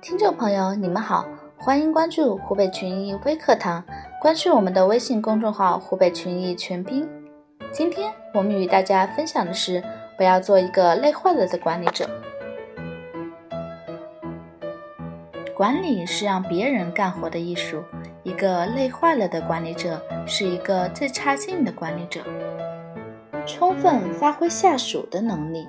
听众朋友，你们好，欢迎关注湖北群益微课堂，关注我们的微信公众号“湖北群益全拼”。今天我们与大家分享的是，不要做一个累坏了的管理者。管理是让别人干活的艺术，一个累坏了的管理者是一个最差劲的管理者。充分发挥下属的能力，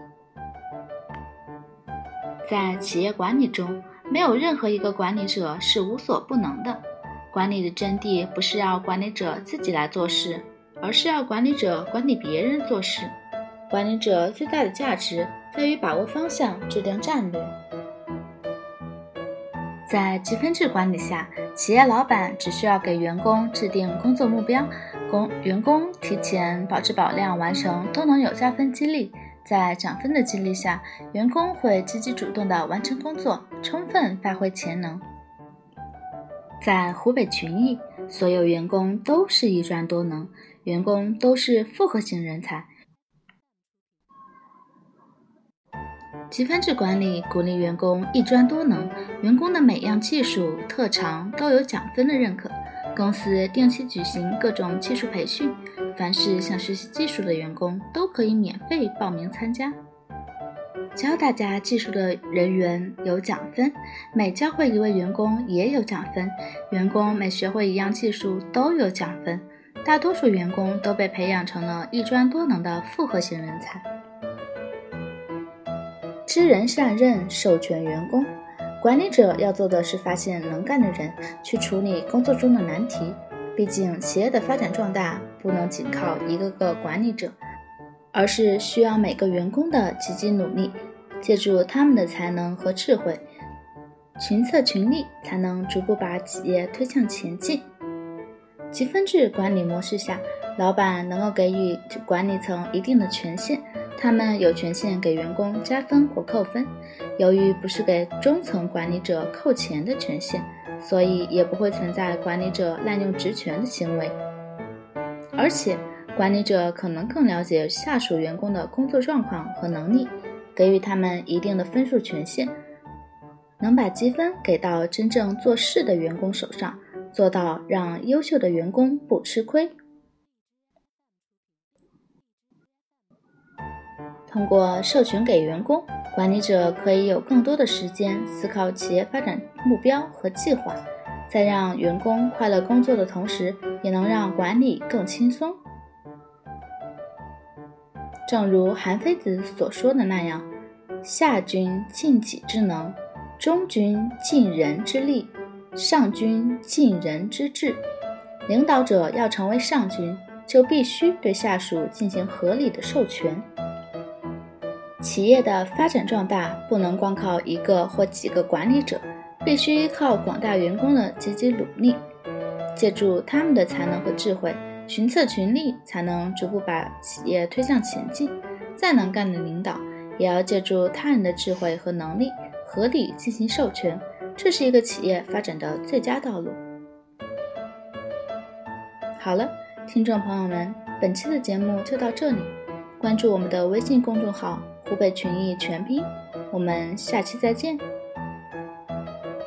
在企业管理中。没有任何一个管理者是无所不能的。管理的真谛不是要管理者自己来做事，而是要管理者管理别人做事。管理者最大的价值在于把握方向，制定战略。在积分制管理下，企业老板只需要给员工制定工作目标，工员工提前保质保量完成，都能有加分激励。在涨分的激励下，员工会积极主动地完成工作，充分发挥潜能。在湖北群益，所有员工都是一专多能，员工都是复合型人才。积分制管理鼓励员工一专多能，员工的每样技术特长都有奖分的认可。公司定期举行各种技术培训，凡是想学习技术的员工都可以免费报名参加。教大家技术的人员有奖分，每教会一位员工也有奖分，员工每学会一样技术都有奖分。大多数员工都被培养成了一专多能的复合型人才。知人善任，授权员工。管理者要做的是发现能干的人，去处理工作中的难题。毕竟，企业的发展壮大不能仅靠一个个管理者，而是需要每个员工的积极努力，借助他们的才能和智慧，群策群力，才能逐步把企业推向前进。积分制管理模式下，老板能够给予管理层一定的权限。他们有权限给员工加分或扣分，由于不是给中层管理者扣钱的权限，所以也不会存在管理者滥用职权的行为。而且，管理者可能更了解下属员工的工作状况和能力，给予他们一定的分数权限，能把积分给到真正做事的员工手上，做到让优秀的员工不吃亏。通过授权给员工，管理者可以有更多的时间思考企业发展目标和计划，在让员工快乐工作的同时，也能让管理更轻松。正如韩非子所说的那样：“下君尽己之能，中君尽人之力，上君尽人之智。”领导者要成为上君，就必须对下属进行合理的授权。企业的发展壮大不能光靠一个或几个管理者，必须依靠广大员工的积极努力，借助他们的才能和智慧，群策群力，才能逐步把企业推向前进。再能干的领导，也要借助他人的智慧和能力，合理进行授权，这是一个企业发展的最佳道路。好了，听众朋友们，本期的节目就到这里，关注我们的微信公众号。湖北群益全拼，我们下期再见。